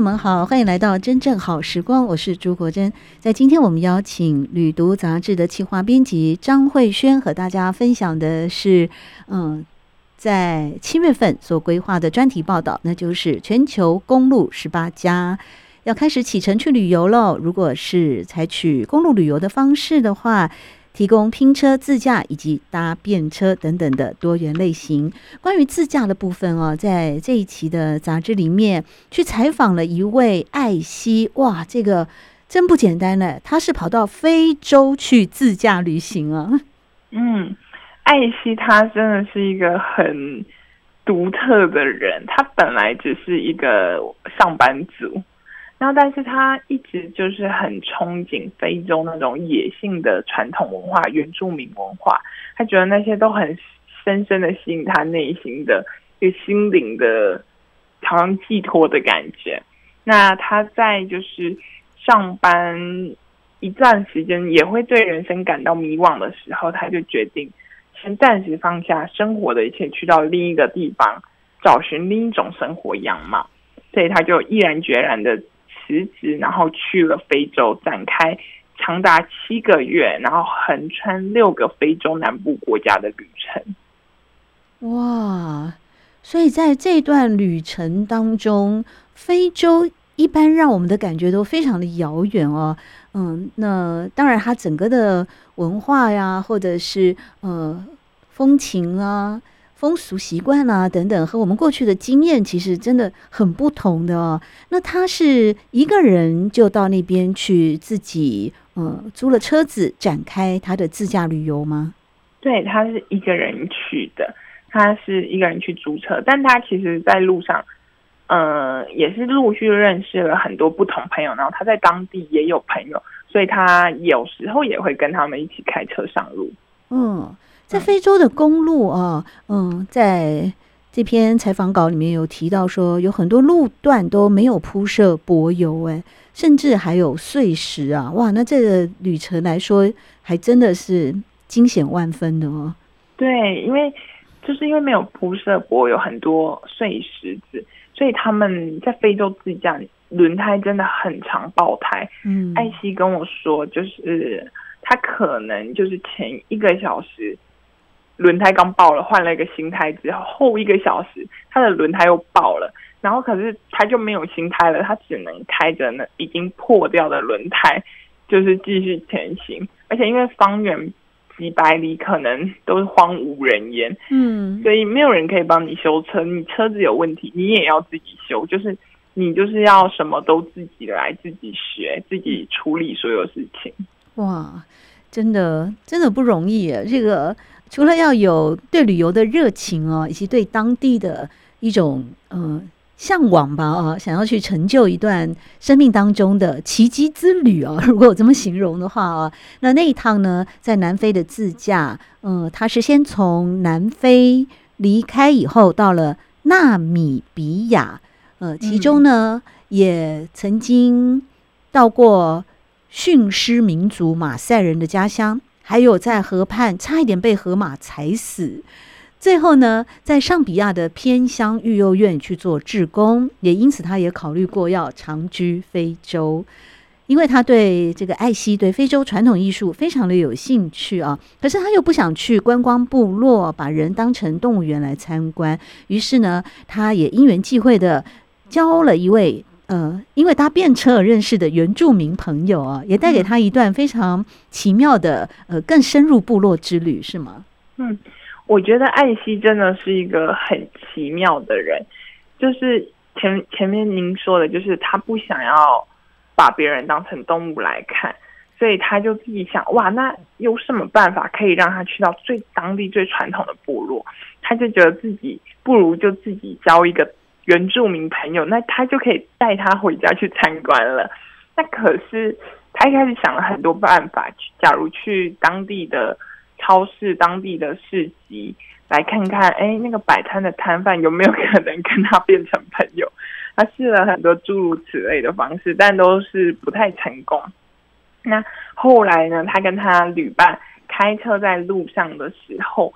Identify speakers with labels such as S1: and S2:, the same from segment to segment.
S1: 友们好，欢迎来到真正好时光，我是朱国珍。在今天，我们邀请《旅读》杂志的企划编辑张慧萱和大家分享的是，嗯。在七月份所规划的专题报道，那就是全球公路十八家要开始启程去旅游喽。如果是采取公路旅游的方式的话，提供拼车、自驾以及搭便车等等的多元类型。关于自驾的部分哦，在这一期的杂志里面去采访了一位艾希，哇，这个真不简单呢。他是跑到非洲去自驾旅行啊，
S2: 嗯。艾希他真的是一个很独特的人，他本来只是一个上班族，然后但是他一直就是很憧憬非洲那种野性的传统文化、原住民文化，他觉得那些都很深深的吸引他内心的一个心灵的，好像寄托的感觉。那他在就是上班一段时间，也会对人生感到迷惘的时候，他就决定。先暂时放下生活的一切，去到另一个地方找寻另一种生活样貌，所以他就毅然决然的辞职，然后去了非洲，展开长达七个月，然后横穿六个非洲南部国家的旅程。
S1: 哇！所以在这段旅程当中，非洲一般让我们的感觉都非常的遥远哦。嗯，那当然，它整个的文化呀，或者是呃风情啊、风俗习惯啊等等，和我们过去的经验其实真的很不同的哦。那他是一个人就到那边去自己呃租了车子展开他的自驾旅游吗？
S2: 对，他是一个人去的，他是一个人去租车，但他其实在路上。呃，也是陆续认识了很多不同朋友，然后他在当地也有朋友，所以他有时候也会跟他们一起开车上路。
S1: 嗯，在非洲的公路啊，嗯，在这篇采访稿里面有提到说，有很多路段都没有铺设柏油，哎，甚至还有碎石啊，哇，那这个旅程来说，还真的是惊险万分的哦。
S2: 对，因为就是因为没有铺设柏油，很多碎石子。所以他们在非洲自驾，轮胎真的很常爆胎。嗯，艾希跟我说，就是他可能就是前一个小时轮胎刚爆了，换了一个新胎之后，后一个小时他的轮胎又爆了，然后可是他就没有新胎了，他只能开着那已经破掉的轮胎，就是继续前行。而且因为方圆。几百里可能都是荒无人烟，嗯，所以没有人可以帮你修车。你车子有问题，你也要自己修，就是你就是要什么都自己来，自己学，自己处理所有事情。
S1: 哇，真的真的不容易耶！这个除了要有对旅游的热情哦，以及对当地的一种嗯。呃向往吧啊，想要去成就一段生命当中的奇迹之旅哦！如果我这么形容的话啊，那那一趟呢，在南非的自驾，嗯、呃，他是先从南非离开以后，到了纳米比亚，呃，其中呢、嗯、也曾经到过逊施民族马赛人的家乡，还有在河畔差一点被河马踩死。最后呢，在上比亚的偏乡育幼院去做志工，也因此他也考虑过要长居非洲，因为他对这个艾希对非洲传统艺术非常的有兴趣啊。可是他又不想去观光部落，把人当成动物园来参观。于是呢，他也因缘际会的交了一位呃，因为搭便车而认识的原住民朋友啊，也带给他一段非常奇妙的呃更深入部落之旅，是吗？
S2: 嗯。我觉得艾希真的是一个很奇妙的人，就是前前面您说的，就是他不想要把别人当成动物来看，所以他就自己想，哇，那有什么办法可以让他去到最当地最传统的部落？他就觉得自己不如就自己交一个原住民朋友，那他就可以带他回家去参观了。那可是他一开始想了很多办法，假如去当地的超市、当地的市集来看看，哎，那个摆摊的摊贩有没有可能跟他变成朋友？他试了很多诸如此类的方式，但都是不太成功。那后来呢？他跟他旅伴开车在路上的时候，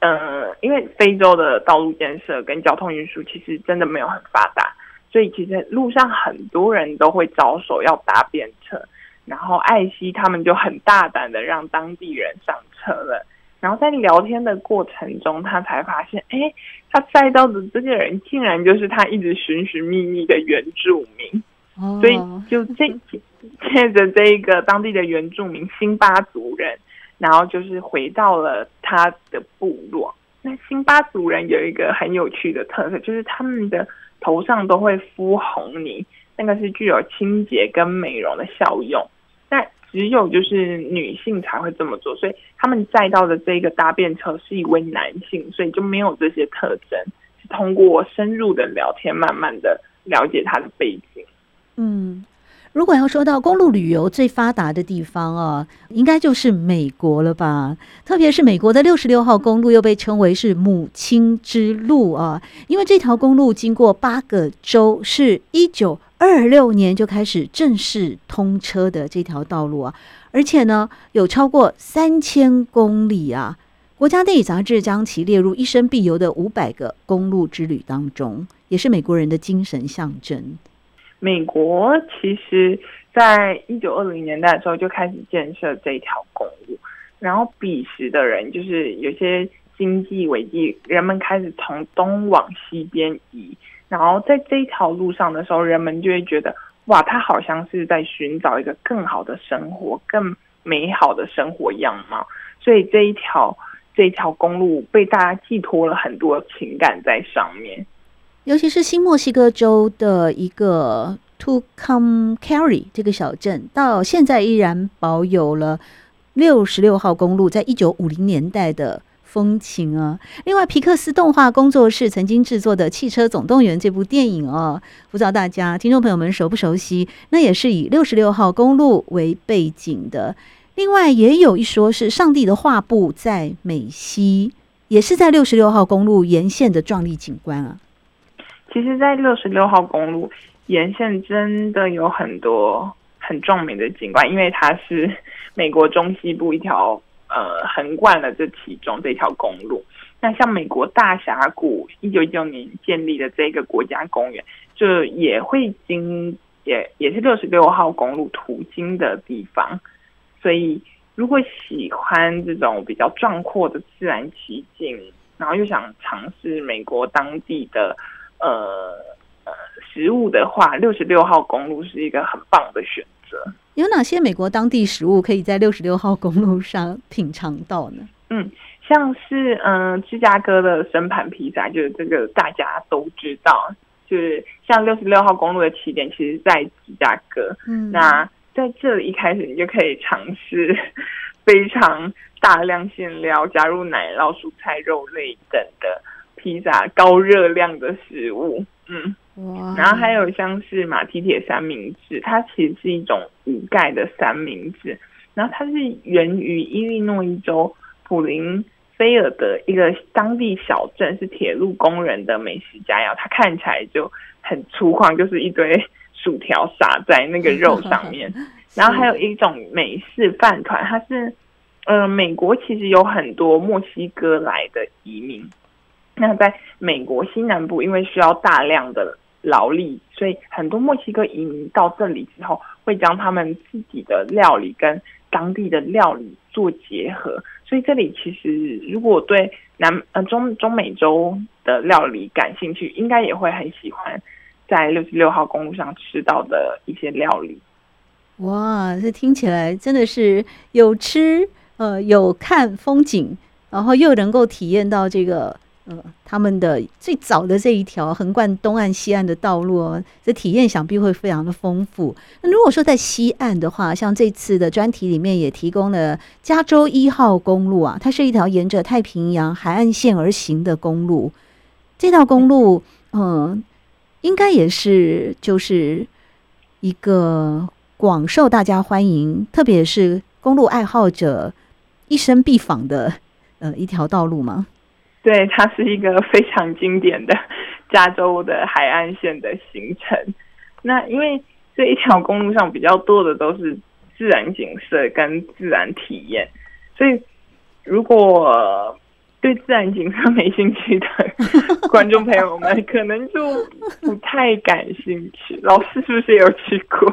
S2: 呃，因为非洲的道路建设跟交通运输其实真的没有很发达，所以其实路上很多人都会招手要搭便车。然后艾希他们就很大胆的让当地人上车了。然后在聊天的过程中，他才发现，哎，他载到的这个人竟然就是他一直寻寻觅觅的原住民。所以就这借着这一个当地的原住民辛巴族人，然后就是回到了他的部落。那辛巴族人有一个很有趣的特色，就是他们的头上都会敷红泥，那个是具有清洁跟美容的效用。但只有就是女性才会这么做，所以他们载到的这个搭便车是一位男性，所以就没有这些特征。是通过深入的聊天，慢慢的了解他的背景。
S1: 嗯，如果要说到公路旅游最发达的地方啊，应该就是美国了吧？特别是美国的六十六号公路又被称为是母亲之路啊，因为这条公路经过八个州，是一九二六年就开始正式通车的这条道路啊，而且呢有超过三千公里啊。国家地理杂志将其列入一生必游的五百个公路之旅当中，也是美国人的精神象征。
S2: 美国其实，在一九二零年代的时候就开始建设这一条公路，然后彼时的人就是有些经济危机，人们开始从东往西边移，然后在这一条路上的时候，人们就会觉得，哇，他好像是在寻找一个更好的生活、更美好的生活样貌，所以这一条这一条公路被大家寄托了很多情感在上面。
S1: 尤其是新墨西哥州的一个 Tucumcari 这个小镇，到现在依然保有了六十六号公路在一九五零年代的风情啊。另外，皮克斯动画工作室曾经制作的《汽车总动员》这部电影哦，不知道大家听众朋友们熟不熟悉？那也是以六十六号公路为背景的。另外，也有一说是上帝的画布在美西，也是在六十六号公路沿线的壮丽景观啊。
S2: 其实，在六十六号公路沿线真的有很多很壮美的景观，因为它是美国中西部一条呃横贯了这其中这条公路。那像美国大峡谷一九一九年建立的这个国家公园，就也会经也也是六十六号公路途经的地方。所以，如果喜欢这种比较壮阔的自然奇景，然后又想尝试美国当地的。呃呃，食物的话，六十六号公路是一个很棒的选择。
S1: 有哪些美国当地食物可以在六十六号公路上品尝到呢？
S2: 嗯，像是嗯、呃，芝加哥的生盘披萨，就是这个大家都知道。就是像六十六号公路的起点，其实在芝加哥。嗯，那在这里一开始，你就可以尝试 非常大量馅料，加入奶酪、蔬菜、肉类等的。披萨高热量的食物，嗯，哇。然后还有像是马蹄铁三明治，它其实是一种无盖的三明治，然后它是源于伊利诺伊州普林菲尔的一个当地小镇，是铁路工人的美食佳肴，它看起来就很粗犷，就是一堆薯条撒在那个肉上面，然后还有一种美式饭团，它是，呃，美国其实有很多墨西哥来的移民。那在美国西南部，因为需要大量的劳力，所以很多墨西哥移民到这里之后，会将他们自己的料理跟当地的料理做结合。所以这里其实如果对南呃中中美洲的料理感兴趣，应该也会很喜欢在六十六号公路上吃到的一些料理。
S1: 哇，这听起来真的是有吃呃有看风景，然后又能够体验到这个。呃，他们的最早的这一条横贯东岸西岸的道路哦，这体验想必会非常的丰富。那如果说在西岸的话，像这次的专题里面也提供了加州一号公路啊，它是一条沿着太平洋海岸线而行的公路。这条公路，嗯、应该也是就是一个广受大家欢迎，特别是公路爱好者一生必访的呃一条道路吗？
S2: 对，它是一个非常经典的加州的海岸线的行程。那因为这一条公路上比较多的都是自然景色跟自然体验，所以如果对自然景色没兴趣的观众朋友们，可能就不太感兴趣。老师是不是有去过？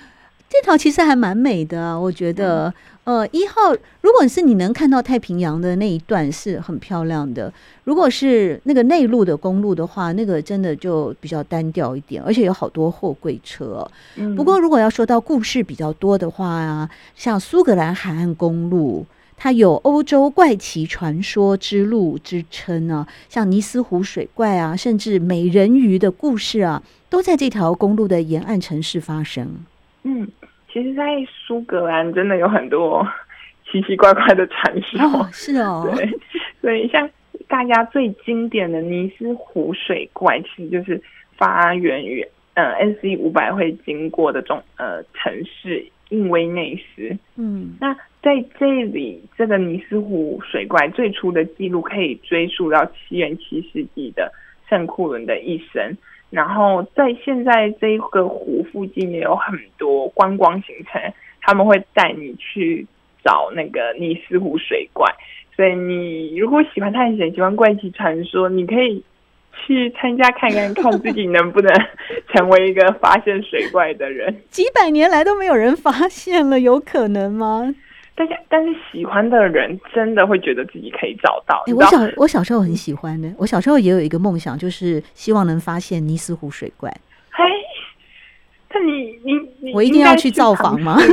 S1: 这条其实还蛮美的，我觉得。呃，一号，如果是你能看到太平洋的那一段是很漂亮的。如果是那个内陆的公路的话，那个真的就比较单调一点，而且有好多货柜车。嗯。不过，如果要说到故事比较多的话啊，像苏格兰海岸公路，它有欧洲怪奇传说之路之称啊，像尼斯湖水怪啊，甚至美人鱼的故事啊，都在这条公路的沿岸城市发生。嗯。
S2: 其实，在苏格兰真的有很多奇奇怪怪的传说。
S1: 哦，是哦，
S2: 对，所以像大家最经典的尼斯湖水怪，其实就是发源于呃 NC 五百会经过的中呃城市印威内斯。嗯，那在这里，这个尼斯湖水怪最初的记录可以追溯到七元七世纪的圣库伦的一生。然后在现在这个湖附近也有很多观光行程，他们会带你去找那个尼斯湖水怪。所以你如果喜欢探险、喜欢怪奇传说，你可以去参加看看，看自己能不能 成为一个发现水怪的人。
S1: 几百年来都没有人发现了，有可能吗？
S2: 但是，但是喜欢的人真的会觉得自己可以找到。
S1: 欸、我小我小时候很喜欢的，我小时候也有一个梦想，就是希望能发现尼斯湖水怪。
S2: 嘿，那你你你，
S1: 我一定要去造访吗？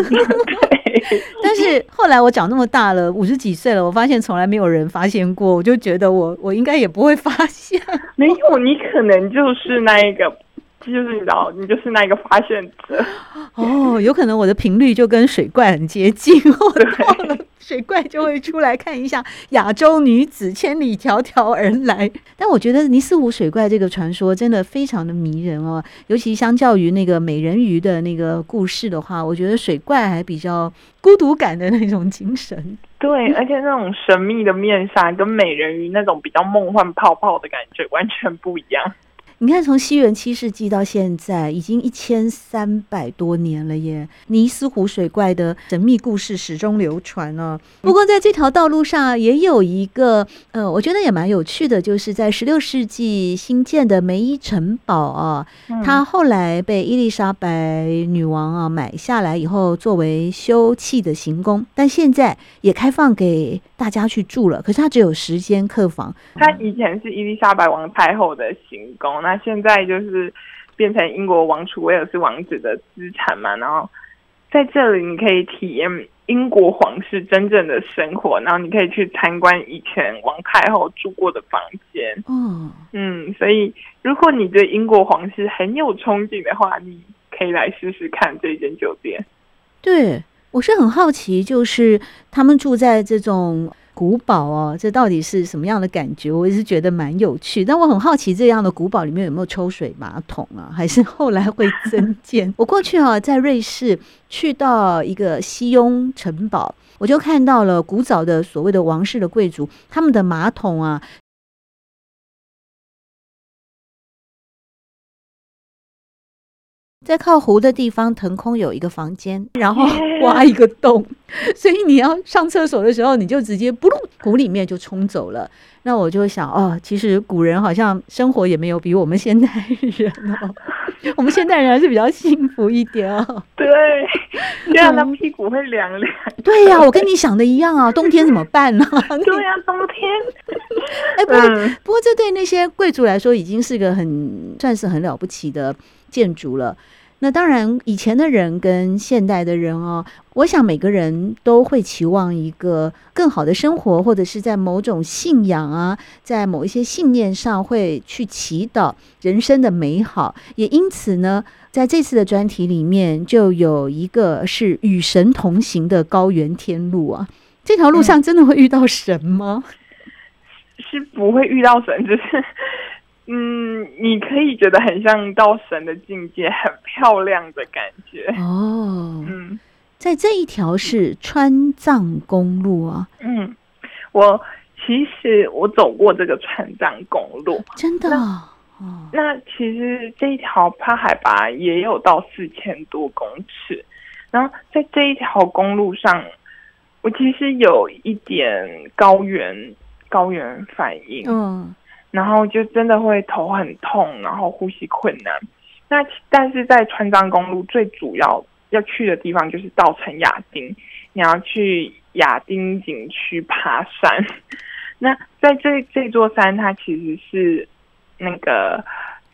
S1: 但是后来我长那么大了，五十几岁了，我发现从来没有人发现过，我就觉得我我应该也不会发现。
S2: 没有，你可能就是那一个。就是你知道，你就是那个发现者
S1: 哦。有可能我的频率就跟水怪很接近，我到了水怪就会出来看一下亚洲女子千里迢迢而来。但我觉得尼斯湖水怪这个传说真的非常的迷人哦，尤其相较于那个美人鱼的那个故事的话，我觉得水怪还比较孤独感的那种精神。
S2: 对，而且那种神秘的面纱跟美人鱼那种比较梦幻泡泡的感觉完全不一样。
S1: 你看，从西元七世纪到现在，已经一千三百多年了耶。尼斯湖水怪的神秘故事始终流传哦。不过，在这条道路上也有一个，呃，我觉得也蛮有趣的，就是在十六世纪新建的梅伊城堡啊，它后来被伊丽莎白女王啊买下来以后，作为休憩的行宫，但现在也开放给大家去住了。可是它只有十间客房。
S2: 它以前是伊丽莎白王太后的行宫，那。现在就是变成英国王储威尔斯王子的资产嘛，然后在这里你可以体验英国皇室真正的生活，然后你可以去参观以前王太后住过的房间。嗯嗯，所以如果你对英国皇室很有憧憬的话，你可以来试试看这间酒店。
S1: 对，我是很好奇，就是他们住在这种。古堡哦，这到底是什么样的感觉？我也是觉得蛮有趣，但我很好奇这样的古堡里面有没有抽水马桶啊？还是后来会增建？我过去啊，在瑞士去到一个西雍城堡，我就看到了古早的所谓的王室的贵族，他们的马桶啊。在靠湖的地方腾空有一个房间，然后挖一个洞 所以你要上厕所的时候，你就直接不噜，湖里面就冲走了。那我就想，哦，其实古人好像生活也没有比我们现代人哦，我们现代人还是比较幸福一点哦。
S2: 对，这样他屁股会凉凉。
S1: 对呀、啊，我跟你想的一样啊，冬天怎么办呢？
S2: 对呀、啊，冬天。
S1: 哎，不过、嗯、不过这对那些贵族来说已经是个很算是很了不起的建筑了。那当然，以前的人跟现代的人哦，我想每个人都会期望一个更好的生活，或者是在某种信仰啊，在某一些信念上会去祈祷人生的美好。也因此呢，在这次的专题里面，就有一个是与神同行的高原天路啊。这条路上真的会遇到神
S2: 吗？是不会遇到神，就是。嗯，你可以觉得很像到神的境界，很漂亮的感觉
S1: 哦。嗯，在这一条是川藏公路啊。
S2: 嗯，我其实我走过这个川藏公路，
S1: 真的。
S2: 那，哦，那其实这一条它海拔也有到四千多公尺。然后在这一条公路上，我其实有一点高原高原反应。嗯。然后就真的会头很痛，然后呼吸困难。那但是在川藏公路最主要要去的地方就是稻城亚丁，你要去亚丁景区爬山。那在这这座山，它其实是那个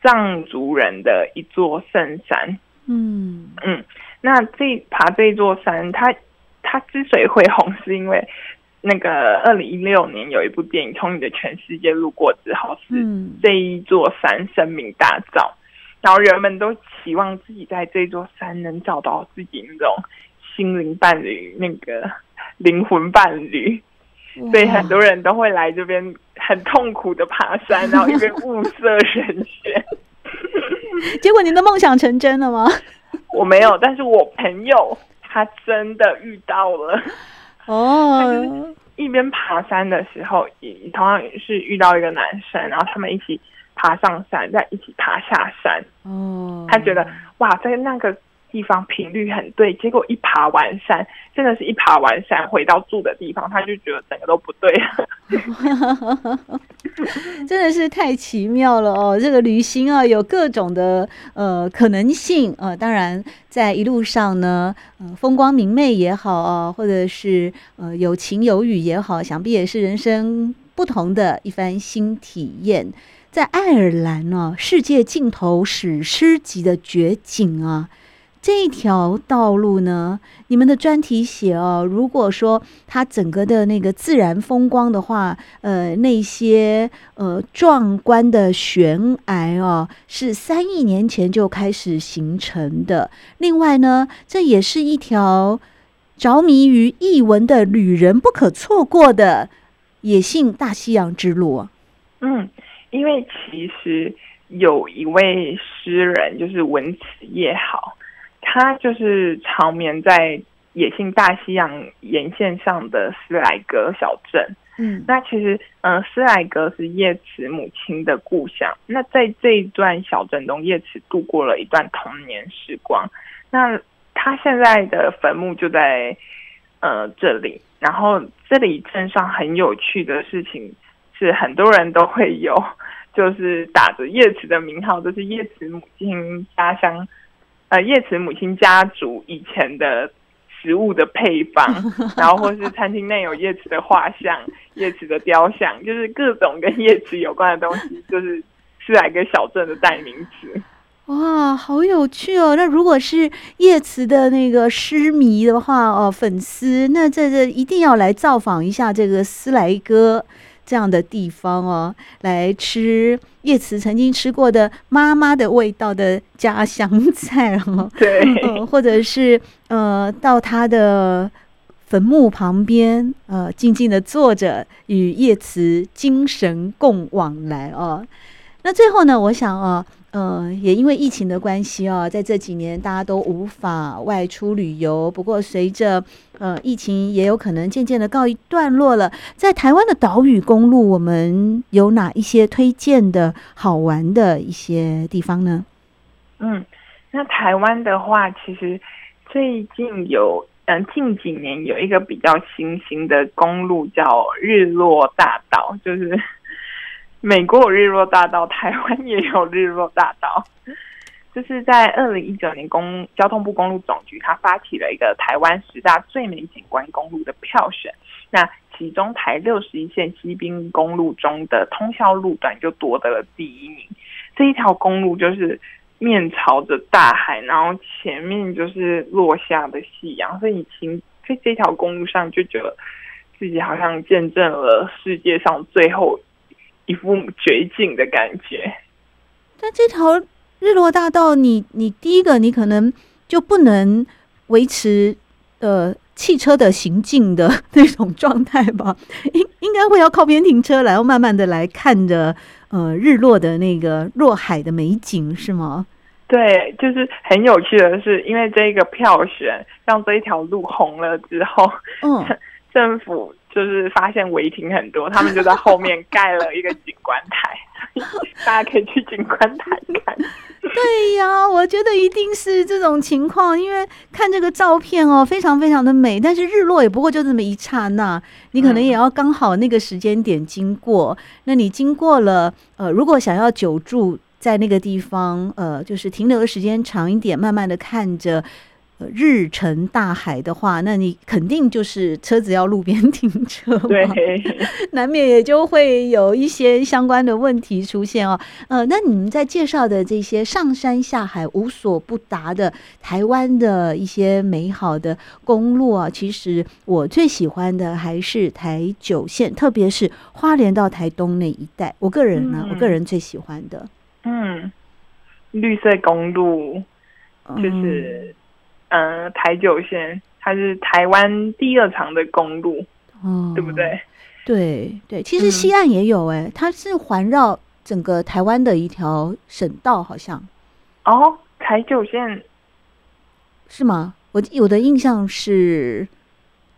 S2: 藏族人的一座圣山。嗯嗯，那这爬这座山，它它之所以会红，是因为。那个二零一六年有一部电影《从你的全世界路过之后》，是这一座山声名大噪，然后人们都期望自己在这座山能找到自己那种心灵伴侣，那个灵魂伴侣，所以很多人都会来这边很痛苦的爬山，然后一边物色人选。
S1: 结果您的梦想成真了吗？
S2: 我没有，但是我朋友他真的遇到了。哦，他就是一边爬山的时候，也同样也是遇到一个男生，然后他们一起爬上山，再一起爬下山。哦，他觉得哇，在那个地方频率很对，结果一爬完山，真的是一爬完山回到住的地方，他就觉得整个都不对。
S1: 真的是太奇妙了哦！这个旅行啊，有各种的呃可能性、呃。当然，在一路上呢，呃，风光明媚也好啊，或者是呃有晴有雨也好，想必也是人生不同的一番新体验。在爱尔兰呢、世界尽头史诗级的绝景啊。这条道路呢，你们的专题写哦，如果说它整个的那个自然风光的话，呃，那些呃壮观的悬崖哦，是三亿年前就开始形成的。另外呢，这也是一条着迷于艺文的旅人不可错过的野性大西洋之路。
S2: 嗯，因为其实有一位诗人，就是文词也好。他就是长眠在野性大西洋沿线上的斯莱格小镇。嗯，那其实，嗯、呃，斯莱格是叶慈母亲的故乡。那在这一段小镇中，叶慈度过了一段童年时光。那他现在的坟墓就在呃这里。然后这里镇上很有趣的事情是，很多人都会有，就是打着叶慈的名号，就是叶慈母亲家乡。呃，叶慈母亲家族以前的食物的配方，然后或是餐厅内有叶慈的画像、叶慈的雕像，就是各种跟叶慈有关的东西，就是斯莱格小镇的代名词。
S1: 哇，好有趣哦！那如果是叶慈的那个诗迷的话，哦，粉丝，那这这一定要来造访一下这个斯莱格。这样的地方哦，来吃叶慈曾经吃过的妈妈的味道的家乡菜哦，
S2: 对，
S1: 呃、或者是呃，到他的坟墓旁边，呃，静静的坐着与叶慈精神共往来哦。那最后呢，我想啊。呃，也因为疫情的关系啊，在这几年大家都无法外出旅游。不过，随着呃疫情也有可能渐渐的告一段落了，在台湾的岛屿公路，我们有哪一些推荐的好玩的一些地方呢？
S2: 嗯，那台湾的话，其实最近有嗯、近几年有一个比较新兴的公路叫日落大道，就是。美国有日落大道，台湾也有日落大道。就是在二零一九年公交通部公路总局，它发起了一个台湾十大最美景观公路的票选。那其中台六十一线西滨公路中的通霄路段就夺得了第一名。这一条公路就是面朝着大海，然后前面就是落下的夕阳，所以你行在这条公路上就觉得自己好像见证了世界上最后一副绝境的感觉。
S1: 但这条日落大道你，你你第一个你可能就不能维持呃汽车的行进的那种状态吧？应应该会要靠边停车，然后慢慢的来看着。呃，日落的那个落海的美景是吗？
S2: 对，就是很有趣的是，因为这个票选让这一条路红了之后，嗯，政府就是发现违停很多，他们就在后面盖了一个景观台，大家可以去景观台看。
S1: 对呀，我觉得一定是这种情况，因为看这个照片哦，非常非常的美。但是日落也不过就这么一刹那，你可能也要刚好那个时间点经过。嗯、那你经过了，呃，如果想要久住在那个地方，呃，就是停留的时间长一点，慢慢的看着。日沉大海的话，那你肯定就是车子要路边 停车，
S2: 对，
S1: 难免也就会有一些相关的问题出现哦。呃，那你们在介绍的这些上山下海无所不达的台湾的一些美好的公路啊，其实我最喜欢的还是台九线，特别是花莲到台东那一带。我个人呢，嗯、我个人最喜欢的，
S2: 嗯，绿色公路就是。嗯嗯，台九线它是台湾第二长的公路，哦，对不对？
S1: 对对，其实西岸也有哎、嗯，它是环绕整个台湾的一条省道，好像。
S2: 哦，台九线
S1: 是吗？我我的印象是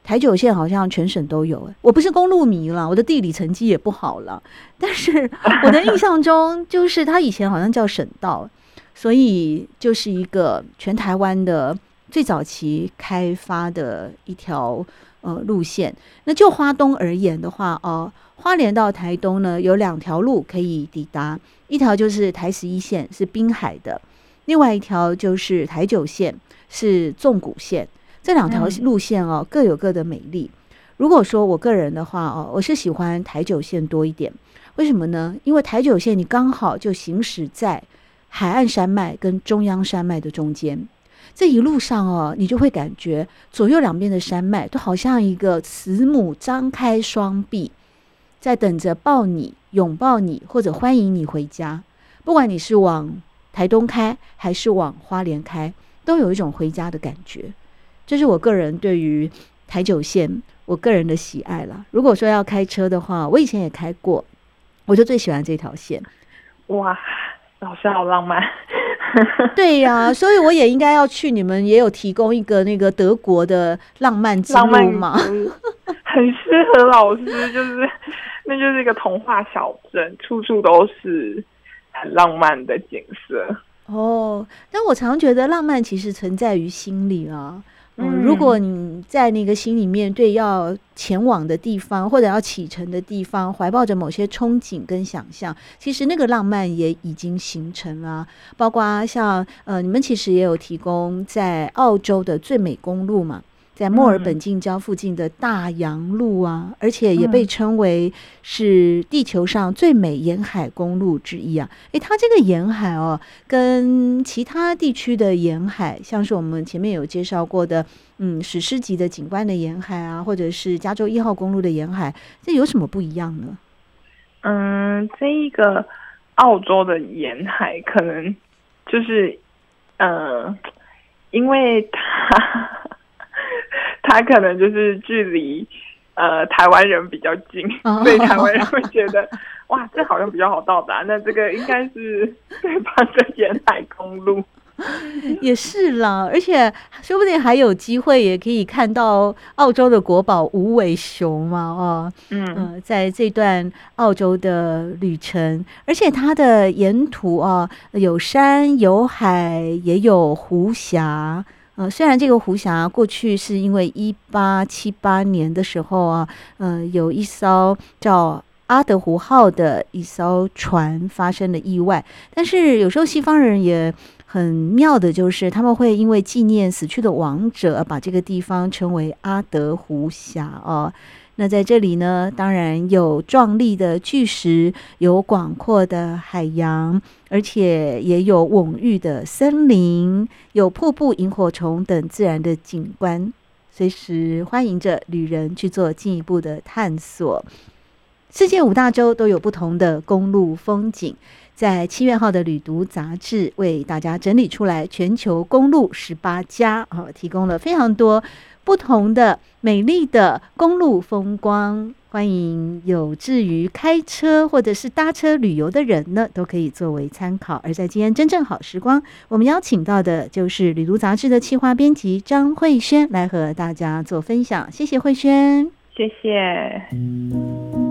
S1: 台九线好像全省都有哎，我不是公路迷了，我的地理成绩也不好了，但是 我的印象中就是它以前好像叫省道，所以就是一个全台湾的。最早期开发的一条呃路线，那就花东而言的话，哦、呃，花莲到台东呢有两条路可以抵达，一条就是台十一线是滨海的，另外一条就是台九线是纵谷线，这两条路线哦各有各的美丽。如果说我个人的话哦，我是喜欢台九线多一点，为什么呢？因为台九线你刚好就行驶在海岸山脉跟中央山脉的中间。这一路上哦，你就会感觉左右两边的山脉都好像一个慈母张开双臂，在等着抱你、拥抱你，或者欢迎你回家。不管你是往台东开还是往花莲开，都有一种回家的感觉。这是我个人对于台九线我个人的喜爱了。如果说要开车的话，我以前也开过，我就最喜欢这条线。
S2: 哇，老师好浪漫。
S1: 对呀、啊，所以我也应该要去。你们也有提供一个那个德国的浪漫之路吗？
S2: 很适合老师，就是那就是一个童话小镇，处处都是很浪漫的景色。
S1: 哦，但我常觉得浪漫其实存在于心里啊。嗯，如果你在那个心里面对要前往的地方或者要启程的地方怀抱着某些憧憬跟想象，其实那个浪漫也已经形成了。包括像呃，你们其实也有提供在澳洲的最美公路嘛。在墨尔本近郊附近的大洋路啊，嗯、而且也被称为是地球上最美沿海公路之一啊。诶，它这个沿海哦，跟其他地区的沿海，像是我们前面有介绍过的，嗯，史诗级的景观的沿海啊，或者是加州一号公路的沿海，这有什么不一样呢？
S2: 嗯，这一个澳洲的沿海可能就是，呃，因为它。他可能就是距离呃台湾人比较近，所以台湾人会觉得哇，这好像比较好到达。那这个应该是对方的沿海公路，
S1: 也是啦。而且说不定还有机会也可以看到澳洲的国宝无尾熊嘛，哦，嗯、呃，在这段澳洲的旅程，而且它的沿途啊有山有海，也有湖峡。呃，虽然这个湖峡过去是因为一八七八年的时候啊，呃，有一艘叫阿德湖号的一艘船发生了意外，但是有时候西方人也很妙的，就是他们会因为纪念死去的王者，把这个地方称为阿德湖峡哦。那在这里呢，当然有壮丽的巨石，有广阔的海洋，而且也有蓊郁的森林，有瀑布、萤火虫等自然的景观，随时欢迎着旅人去做进一步的探索。世界五大洲都有不同的公路风景。在七月号的旅读杂志为大家整理出来全球公路十八家，啊，提供了非常多不同的美丽的公路风光，欢迎有志于开车或者是搭车旅游的人呢，都可以作为参考。而在今天真正好时光，我们邀请到的就是旅途杂志的企划编辑张慧轩来和大家做分享。谢谢慧轩，
S2: 谢谢。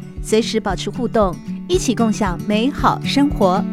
S1: 随时保持互动，一起共享美好生活。